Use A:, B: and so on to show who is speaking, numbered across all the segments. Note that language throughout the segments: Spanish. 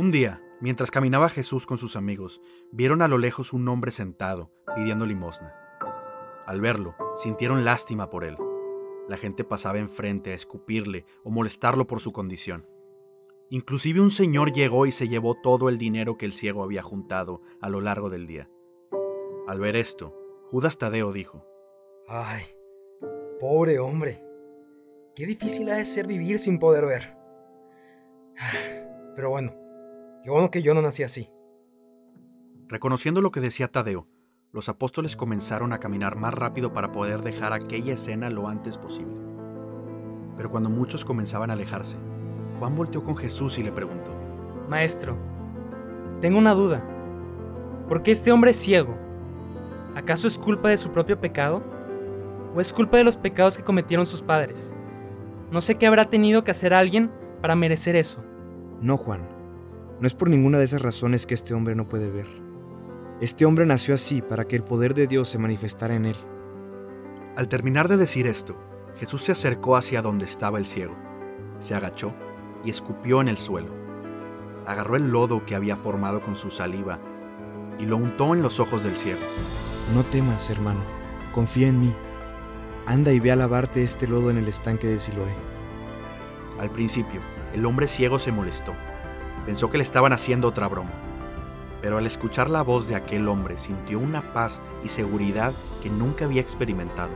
A: Un día, mientras caminaba Jesús con sus amigos, vieron a lo lejos un hombre sentado, pidiendo limosna. Al verlo, sintieron lástima por él. La gente pasaba enfrente a escupirle o molestarlo por su condición. Inclusive un señor llegó y se llevó todo el dinero que el ciego había juntado a lo largo del día. Al ver esto, Judas Tadeo dijo,
B: Ay, pobre hombre. Qué difícil ha de ser vivir sin poder ver. Pero bueno, qué bueno que yo no nací así.
A: Reconociendo lo que decía Tadeo, los apóstoles comenzaron a caminar más rápido para poder dejar aquella escena lo antes posible. Pero cuando muchos comenzaban a alejarse, Juan volteó con Jesús y le preguntó,
C: Maestro, tengo una duda. ¿Por qué este hombre es ciego? ¿Acaso es culpa de su propio pecado? ¿O es culpa de los pecados que cometieron sus padres? No sé qué habrá tenido que hacer alguien para merecer eso.
D: No, Juan. No es por ninguna de esas razones que este hombre no puede ver. Este hombre nació así para que el poder de Dios se manifestara en él.
A: Al terminar de decir esto, Jesús se acercó hacia donde estaba el ciego, se agachó y escupió en el suelo. Agarró el lodo que había formado con su saliva y lo untó en los ojos del ciego.
D: No temas, hermano. Confía en mí. Anda y ve a lavarte este lodo en el estanque de Siloé.
A: Al principio, el hombre ciego se molestó. Pensó que le estaban haciendo otra broma. Pero al escuchar la voz de aquel hombre sintió una paz y seguridad que nunca había experimentado.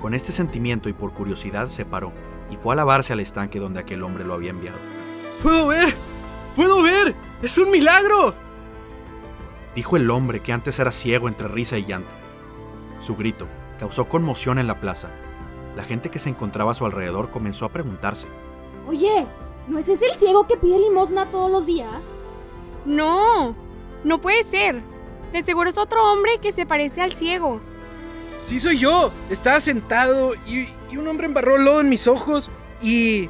A: Con este sentimiento y por curiosidad se paró y fue a lavarse al estanque donde aquel hombre lo había enviado.
E: ¡Puedo ver! ¡Puedo ver! ¡Es un milagro!
A: Dijo el hombre que antes era ciego entre risa y llanto. Su grito causó conmoción en la plaza. La gente que se encontraba a su alrededor comenzó a preguntarse.
F: Oye, ¿no es ese el ciego que pide limosna todos los días?
G: No, no puede ser. De seguro es otro hombre que se parece al ciego.
E: Sí soy yo. Estaba sentado y, y un hombre embarró lodo en mis ojos y...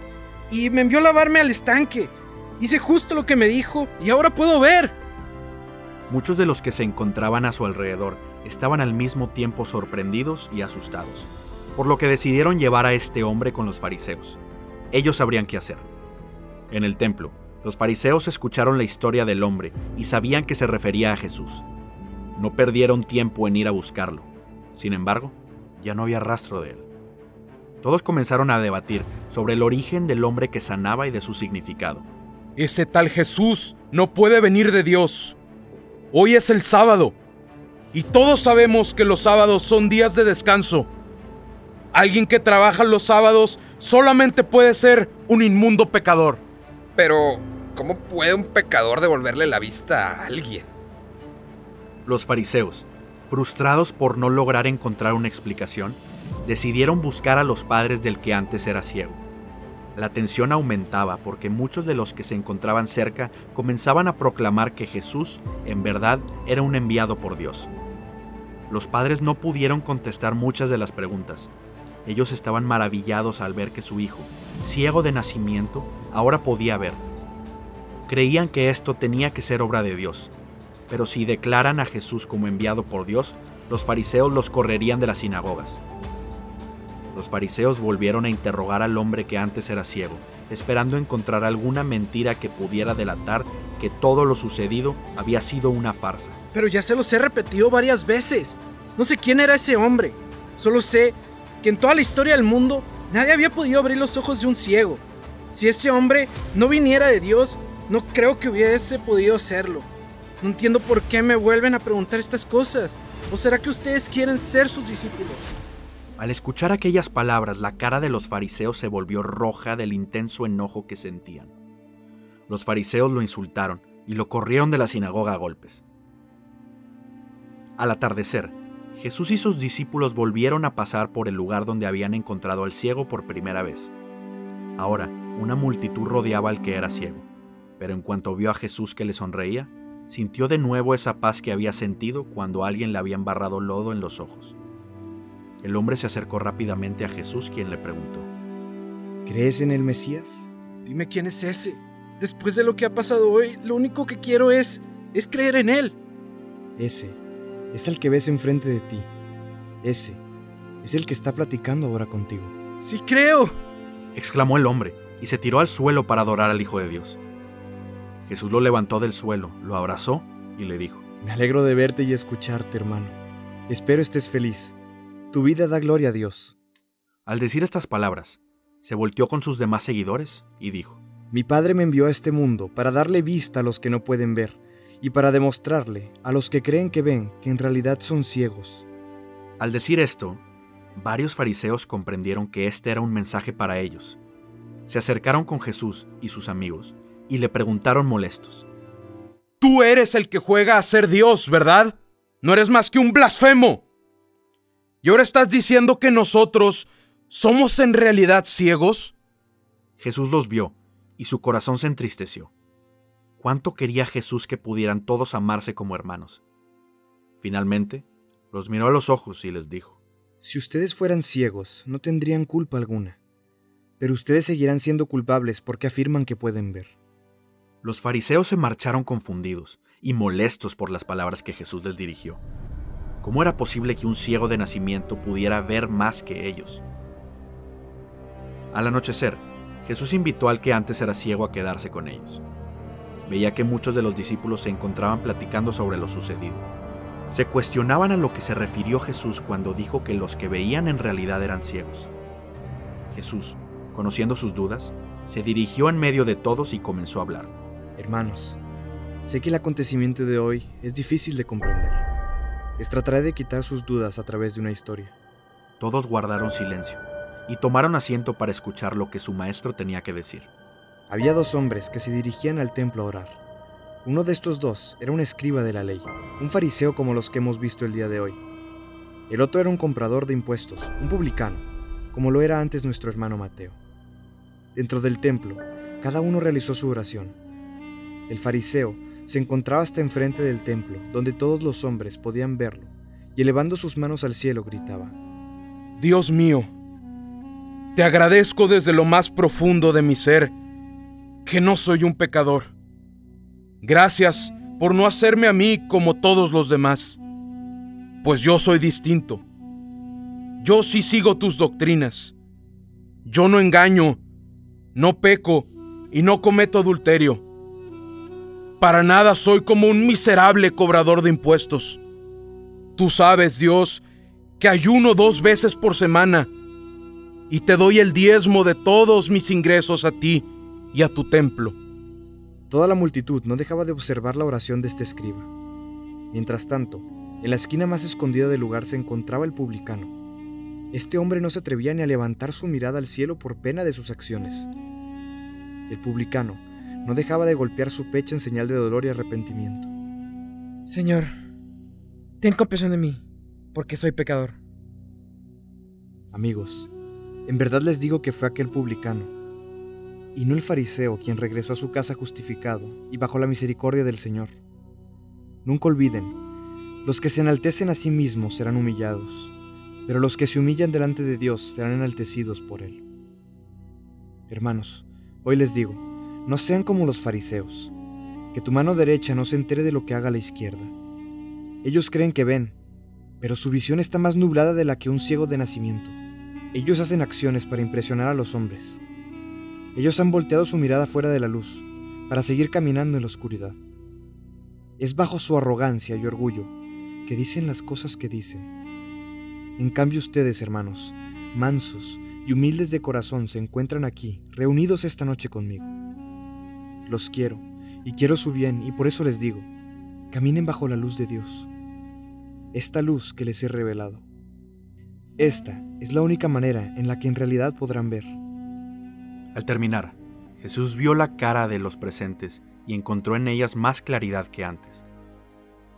E: y me envió a lavarme al estanque. Hice justo lo que me dijo y ahora puedo ver.
A: Muchos de los que se encontraban a su alrededor estaban al mismo tiempo sorprendidos y asustados, por lo que decidieron llevar a este hombre con los fariseos. Ellos sabrían qué hacer. En el templo, los fariseos escucharon la historia del hombre y sabían que se refería a Jesús. No perdieron tiempo en ir a buscarlo. Sin embargo, ya no había rastro de él. Todos comenzaron a debatir sobre el origen del hombre que sanaba y de su significado.
H: Ese tal Jesús no puede venir de Dios. Hoy es el sábado y todos sabemos que los sábados son días de descanso. Alguien que trabaja los sábados solamente puede ser un inmundo pecador.
I: Pero, ¿cómo puede un pecador devolverle la vista a alguien?
A: Los fariseos, frustrados por no lograr encontrar una explicación, decidieron buscar a los padres del que antes era ciego. La tensión aumentaba porque muchos de los que se encontraban cerca comenzaban a proclamar que Jesús en verdad era un enviado por Dios. Los padres no pudieron contestar muchas de las preguntas. Ellos estaban maravillados al ver que su hijo, ciego de nacimiento, ahora podía ver. Creían que esto tenía que ser obra de Dios, pero si declaran a Jesús como enviado por Dios, los fariseos los correrían de las sinagogas. Los fariseos volvieron a interrogar al hombre que antes era ciego, esperando encontrar alguna mentira que pudiera delatar que todo lo sucedido había sido una farsa.
E: Pero ya se los he repetido varias veces. No sé quién era ese hombre. Solo sé que en toda la historia del mundo nadie había podido abrir los ojos de un ciego. Si ese hombre no viniera de Dios, no creo que hubiese podido hacerlo. No entiendo por qué me vuelven a preguntar estas cosas. ¿O será que ustedes quieren ser sus discípulos?
A: Al escuchar aquellas palabras, la cara de los fariseos se volvió roja del intenso enojo que sentían. Los fariseos lo insultaron y lo corrieron de la sinagoga a golpes. Al atardecer, Jesús y sus discípulos volvieron a pasar por el lugar donde habían encontrado al ciego por primera vez. Ahora, una multitud rodeaba al que era ciego, pero en cuanto vio a Jesús que le sonreía, sintió de nuevo esa paz que había sentido cuando alguien le había embarrado lodo en los ojos. El hombre se acercó rápidamente a Jesús, quien le preguntó,
D: ¿Crees en el Mesías?
E: Dime quién es ese. Después de lo que ha pasado hoy, lo único que quiero es es creer en él.
D: Ese es el que ves enfrente de ti. Ese es el que está platicando ahora contigo.
E: Sí creo.
A: exclamó el hombre y se tiró al suelo para adorar al Hijo de Dios. Jesús lo levantó del suelo, lo abrazó y le dijo,
D: Me alegro de verte y escucharte, hermano. Espero estés feliz. Tu vida da gloria a Dios.
A: Al decir estas palabras, se volteó con sus demás seguidores y dijo,
D: Mi Padre me envió a este mundo para darle vista a los que no pueden ver y para demostrarle a los que creen que ven que en realidad son ciegos.
A: Al decir esto, varios fariseos comprendieron que este era un mensaje para ellos. Se acercaron con Jesús y sus amigos y le preguntaron molestos.
H: Tú eres el que juega a ser Dios, ¿verdad? No eres más que un blasfemo. ¿Y ahora estás diciendo que nosotros somos en realidad ciegos?
A: Jesús los vio y su corazón se entristeció. ¿Cuánto quería Jesús que pudieran todos amarse como hermanos? Finalmente, los miró a los ojos y les dijo,
D: Si ustedes fueran ciegos, no tendrían culpa alguna, pero ustedes seguirán siendo culpables porque afirman que pueden ver.
A: Los fariseos se marcharon confundidos y molestos por las palabras que Jesús les dirigió. ¿Cómo era posible que un ciego de nacimiento pudiera ver más que ellos? Al anochecer, Jesús invitó al que antes era ciego a quedarse con ellos. Veía que muchos de los discípulos se encontraban platicando sobre lo sucedido. Se cuestionaban a lo que se refirió Jesús cuando dijo que los que veían en realidad eran ciegos. Jesús, conociendo sus dudas, se dirigió en medio de todos y comenzó a hablar.
D: Hermanos, sé que el acontecimiento de hoy es difícil de comprender. Les trataré de quitar sus dudas a través de una historia.
A: Todos guardaron silencio y tomaron asiento para escuchar lo que su maestro tenía que decir.
D: Había dos hombres que se dirigían al templo a orar. Uno de estos dos era un escriba de la ley, un fariseo como los que hemos visto el día de hoy. El otro era un comprador de impuestos, un publicano, como lo era antes nuestro hermano Mateo. Dentro del templo, cada uno realizó su oración. El fariseo se encontraba hasta enfrente del templo, donde todos los hombres podían verlo, y elevando sus manos al cielo gritaba,
H: Dios mío, te agradezco desde lo más profundo de mi ser que no soy un pecador. Gracias por no hacerme a mí como todos los demás, pues yo soy distinto. Yo sí sigo tus doctrinas. Yo no engaño, no peco y no cometo adulterio. Para nada soy como un miserable cobrador de impuestos. Tú sabes, Dios, que ayuno dos veces por semana y te doy el diezmo de todos mis ingresos a ti y a tu templo.
D: Toda la multitud no dejaba de observar la oración de este escriba. Mientras tanto, en la esquina más escondida del lugar se encontraba el publicano. Este hombre no se atrevía ni a levantar su mirada al cielo por pena de sus acciones. El publicano no dejaba de golpear su pecho en señal de dolor y arrepentimiento.
E: Señor, ten compasión de mí, porque soy pecador.
D: Amigos, en verdad les digo que fue aquel publicano, y no el fariseo quien regresó a su casa justificado y bajo la misericordia del Señor. Nunca olviden, los que se enaltecen a sí mismos serán humillados, pero los que se humillan delante de Dios serán enaltecidos por Él. Hermanos, hoy les digo, no sean como los fariseos, que tu mano derecha no se entere de lo que haga la izquierda. Ellos creen que ven, pero su visión está más nublada de la que un ciego de nacimiento. Ellos hacen acciones para impresionar a los hombres. Ellos han volteado su mirada fuera de la luz, para seguir caminando en la oscuridad. Es bajo su arrogancia y orgullo que dicen las cosas que dicen. En cambio ustedes, hermanos, mansos y humildes de corazón, se encuentran aquí, reunidos esta noche conmigo. Los quiero y quiero su bien y por eso les digo, caminen bajo la luz de Dios, esta luz que les he revelado. Esta es la única manera en la que en realidad podrán ver.
A: Al terminar, Jesús vio la cara de los presentes y encontró en ellas más claridad que antes.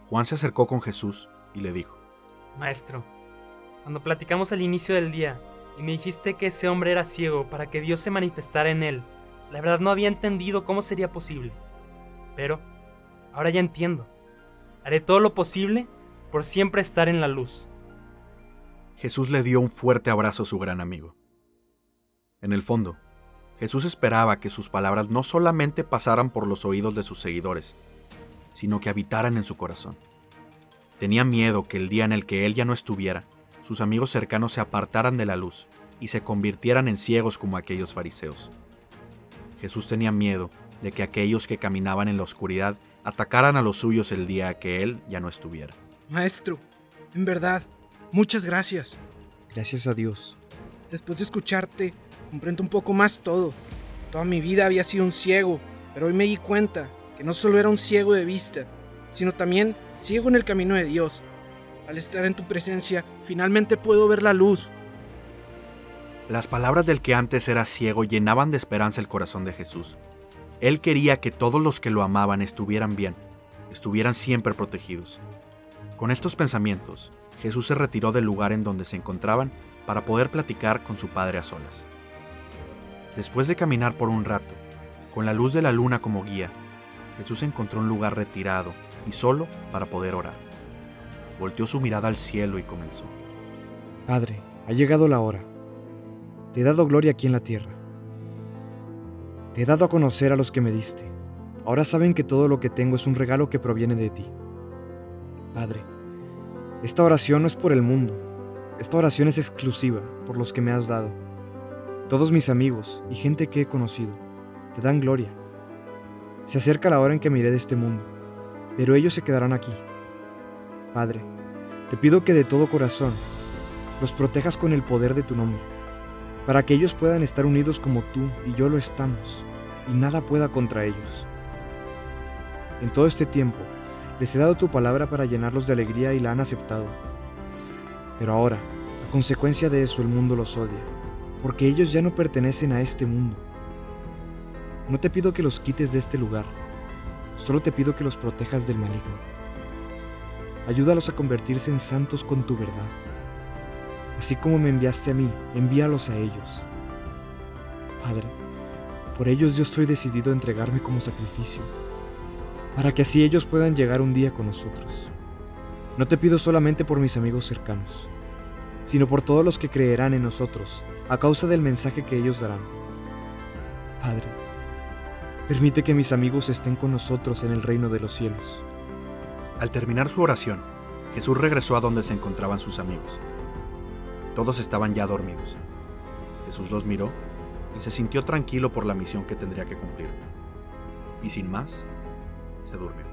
A: Juan se acercó con Jesús y le dijo,
C: Maestro, cuando platicamos al inicio del día y me dijiste que ese hombre era ciego para que Dios se manifestara en él, la verdad no había entendido cómo sería posible. Pero ahora ya entiendo. Haré todo lo posible por siempre estar en la luz.
A: Jesús le dio un fuerte abrazo a su gran amigo. En el fondo, Jesús esperaba que sus palabras no solamente pasaran por los oídos de sus seguidores, sino que habitaran en su corazón. Tenía miedo que el día en el que él ya no estuviera, sus amigos cercanos se apartaran de la luz y se convirtieran en ciegos como aquellos fariseos. Jesús tenía miedo de que aquellos que caminaban en la oscuridad atacaran a los suyos el día que él ya no estuviera.
E: Maestro, en verdad, muchas gracias.
D: Gracias a Dios.
E: Después de escucharte, comprendo un poco más todo. Toda mi vida había sido un ciego, pero hoy me di cuenta que no solo era un ciego de vista, sino también ciego en el camino de Dios. Al estar en tu presencia, finalmente puedo ver la luz.
A: Las palabras del que antes era ciego llenaban de esperanza el corazón de Jesús. Él quería que todos los que lo amaban estuvieran bien, estuvieran siempre protegidos. Con estos pensamientos, Jesús se retiró del lugar en donde se encontraban para poder platicar con su padre a solas. Después de caminar por un rato, con la luz de la luna como guía, Jesús encontró un lugar retirado y solo para poder orar. Volteó su mirada al cielo y comenzó.
D: Padre, ha llegado la hora. Te he dado gloria aquí en la tierra. Te he dado a conocer a los que me diste. Ahora saben que todo lo que tengo es un regalo que proviene de ti. Padre, esta oración no es por el mundo. Esta oración es exclusiva por los que me has dado. Todos mis amigos y gente que he conocido te dan gloria. Se acerca la hora en que me iré de este mundo, pero ellos se quedarán aquí. Padre, te pido que de todo corazón los protejas con el poder de tu nombre, para que ellos puedan estar unidos como tú y yo lo estamos, y nada pueda contra ellos. En todo este tiempo, les he dado tu palabra para llenarlos de alegría y la han aceptado. Pero ahora, a consecuencia de eso, el mundo los odia, porque ellos ya no pertenecen a este mundo. No te pido que los quites de este lugar, solo te pido que los protejas del maligno. Ayúdalos a convertirse en santos con tu verdad. Así como me enviaste a mí, envíalos a ellos. Padre, por ellos yo estoy decidido a entregarme como sacrificio para que así ellos puedan llegar un día con nosotros. No te pido solamente por mis amigos cercanos, sino por todos los que creerán en nosotros a causa del mensaje que ellos darán. Padre, permite que mis amigos estén con nosotros en el reino de los cielos.
A: Al terminar su oración, Jesús regresó a donde se encontraban sus amigos. Todos estaban ya dormidos. Jesús los miró y se sintió tranquilo por la misión que tendría que cumplir. Y sin más, se durmió.